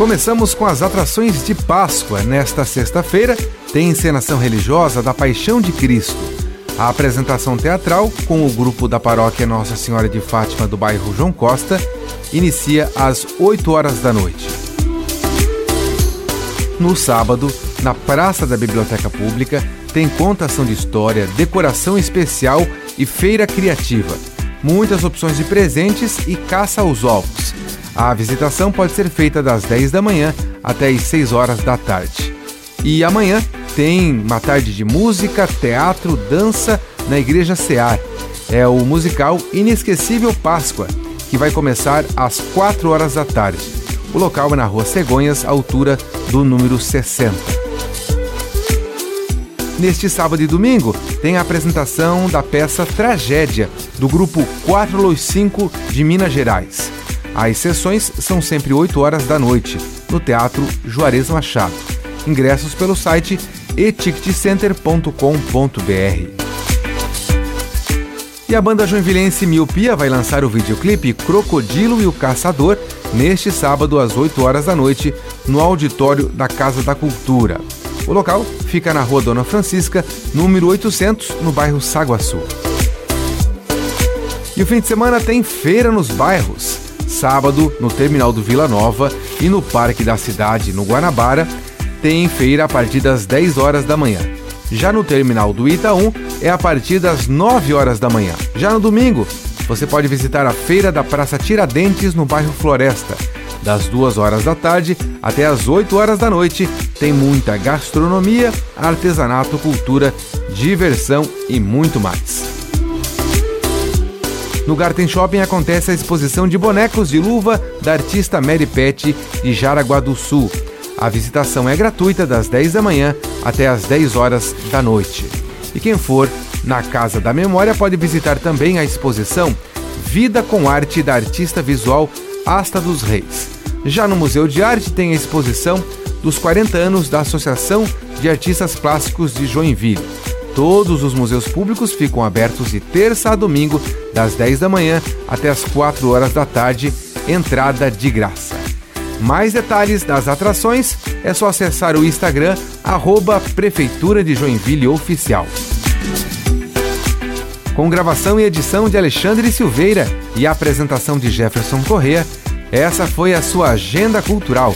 Começamos com as atrações de Páscoa. Nesta sexta-feira, tem encenação religiosa da Paixão de Cristo. A apresentação teatral, com o grupo da paróquia Nossa Senhora de Fátima do bairro João Costa, inicia às 8 horas da noite. No sábado, na Praça da Biblioteca Pública, tem contação de história, decoração especial e feira criativa. Muitas opções de presentes e caça aos ovos. A visitação pode ser feita das 10 da manhã até as 6 horas da tarde. E amanhã tem uma tarde de música, teatro, dança na Igreja Cear. É o musical Inesquecível Páscoa, que vai começar às 4 horas da tarde. O local é na Rua Cegonhas, altura do número 60. Neste sábado e domingo, tem a apresentação da peça Tragédia, do grupo 4 Los 5 de Minas Gerais. As sessões são sempre 8 horas da noite, no Teatro Juarez Machado. Ingressos pelo site eticketcenter.com.br. E a banda joinvilense Miopia vai lançar o videoclipe Crocodilo e o Caçador neste sábado às 8 horas da noite no auditório da Casa da Cultura. O local fica na Rua Dona Francisca, número 800, no bairro Saguaçu. E o fim de semana tem feira nos bairros. Sábado, no terminal do Vila Nova e no Parque da Cidade, no Guanabara, tem feira a partir das 10 horas da manhã. Já no terminal do Itaú é a partir das 9 horas da manhã. Já no domingo, você pode visitar a feira da Praça Tiradentes no bairro Floresta. Das 2 horas da tarde até as 8 horas da noite, tem muita gastronomia, artesanato, cultura, diversão e muito mais. No Garten Shopping acontece a exposição de bonecos de luva da artista Mary Pet de Jaraguá do Sul. A visitação é gratuita das 10 da manhã até as 10 horas da noite. E quem for na Casa da Memória pode visitar também a exposição Vida com Arte da artista visual Asta dos Reis. Já no Museu de Arte tem a exposição dos 40 anos da Associação de Artistas Plásticos de Joinville. Todos os museus públicos ficam abertos de terça a domingo, das 10 da manhã até as 4 horas da tarde, entrada de graça. Mais detalhes das atrações é só acessar o Instagram, arroba Prefeitura de Joinville Oficial. Com gravação e edição de Alexandre Silveira e apresentação de Jefferson Correa, essa foi a sua Agenda Cultural